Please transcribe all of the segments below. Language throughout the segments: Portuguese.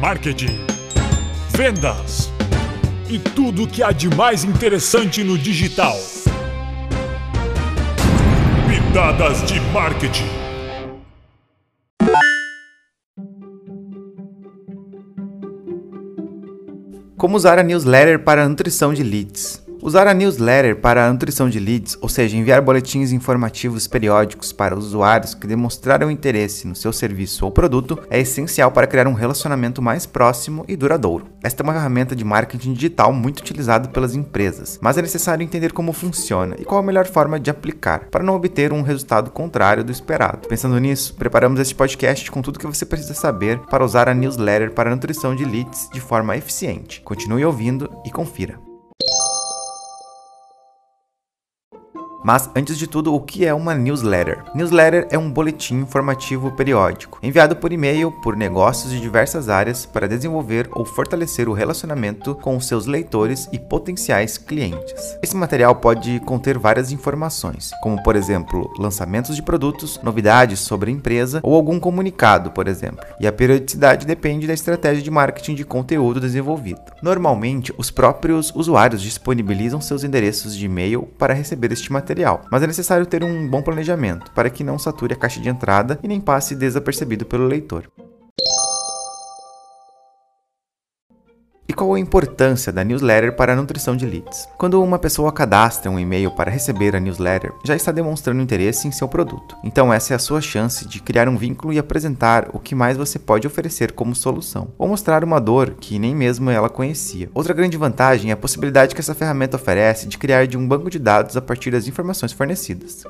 marketing, vendas e tudo o que há de mais interessante no digital. Pitadas de marketing. Como usar a newsletter para a nutrição de leads? Usar a newsletter para a nutrição de leads, ou seja, enviar boletins informativos periódicos para usuários que demonstraram interesse no seu serviço ou produto, é essencial para criar um relacionamento mais próximo e duradouro. Esta é uma ferramenta de marketing digital muito utilizada pelas empresas, mas é necessário entender como funciona e qual a melhor forma de aplicar para não obter um resultado contrário do esperado. Pensando nisso, preparamos este podcast com tudo que você precisa saber para usar a newsletter para a nutrição de leads de forma eficiente. Continue ouvindo e confira. Mas, antes de tudo, o que é uma newsletter? Newsletter é um boletim informativo periódico, enviado por e-mail por negócios de diversas áreas para desenvolver ou fortalecer o relacionamento com seus leitores e potenciais clientes. Esse material pode conter várias informações, como por exemplo, lançamentos de produtos, novidades sobre a empresa ou algum comunicado, por exemplo. E a periodicidade depende da estratégia de marketing de conteúdo desenvolvido. Normalmente, os próprios usuários disponibilizam seus endereços de e-mail para receber este material material, mas é necessário ter um bom planejamento para que não sature a caixa de entrada e nem passe desapercebido pelo leitor. E qual a importância da newsletter para a nutrição de leads? Quando uma pessoa cadastra um e-mail para receber a newsletter, já está demonstrando interesse em seu produto. Então essa é a sua chance de criar um vínculo e apresentar o que mais você pode oferecer como solução, ou mostrar uma dor que nem mesmo ela conhecia. Outra grande vantagem é a possibilidade que essa ferramenta oferece de criar de um banco de dados a partir das informações fornecidas.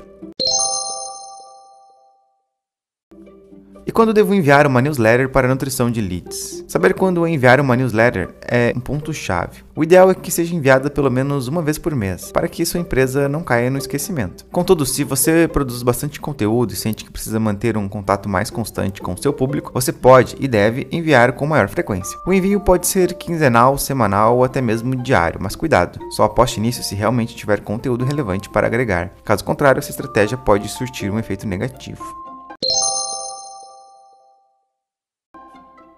E quando devo enviar uma newsletter para nutrição de leads? Saber quando enviar uma newsletter é um ponto-chave. O ideal é que seja enviada pelo menos uma vez por mês, para que sua empresa não caia no esquecimento. Contudo, se você produz bastante conteúdo e sente que precisa manter um contato mais constante com o seu público, você pode e deve enviar com maior frequência. O envio pode ser quinzenal, semanal ou até mesmo diário, mas cuidado, só aposte nisso se realmente tiver conteúdo relevante para agregar. Caso contrário, essa estratégia pode surtir um efeito negativo.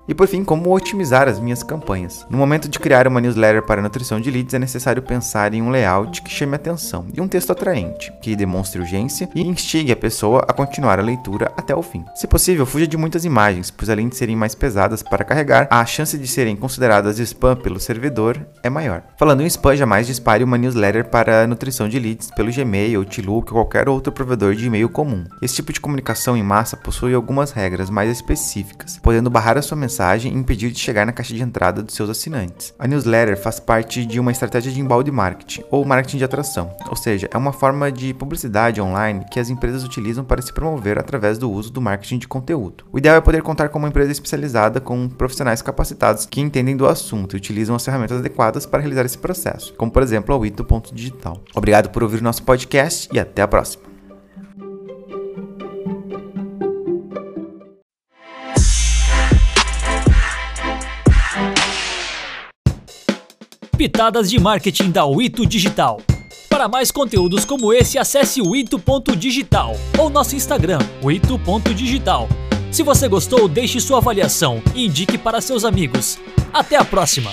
E por fim, como otimizar as minhas campanhas. No momento de criar uma newsletter para nutrição de leads, é necessário pensar em um layout que chame atenção e um texto atraente, que demonstre urgência e instigue a pessoa a continuar a leitura até o fim. Se possível, fuja de muitas imagens, pois além de serem mais pesadas para carregar, a chance de serem consideradas spam pelo servidor é maior. Falando em spam, jamais dispare uma newsletter para nutrição de leads pelo Gmail, Outlook ou qualquer outro provedor de e-mail comum. Esse tipo de comunicação em massa possui algumas regras mais específicas, podendo barrar a sua mensagem mensagem impedir de chegar na caixa de entrada dos seus assinantes. A newsletter faz parte de uma estratégia de embalde marketing ou marketing de atração, ou seja, é uma forma de publicidade online que as empresas utilizam para se promover através do uso do marketing de conteúdo. O ideal é poder contar com uma empresa especializada com profissionais capacitados que entendem do assunto e utilizam as ferramentas adequadas para realizar esse processo, como por exemplo a Wito.digital. Obrigado por ouvir o nosso podcast e até a próxima. Pitadas de Marketing da Wito Digital. Para mais conteúdos como esse, acesse o ito.digital ou nosso Instagram, ito.digital. Se você gostou, deixe sua avaliação e indique para seus amigos. Até a próxima!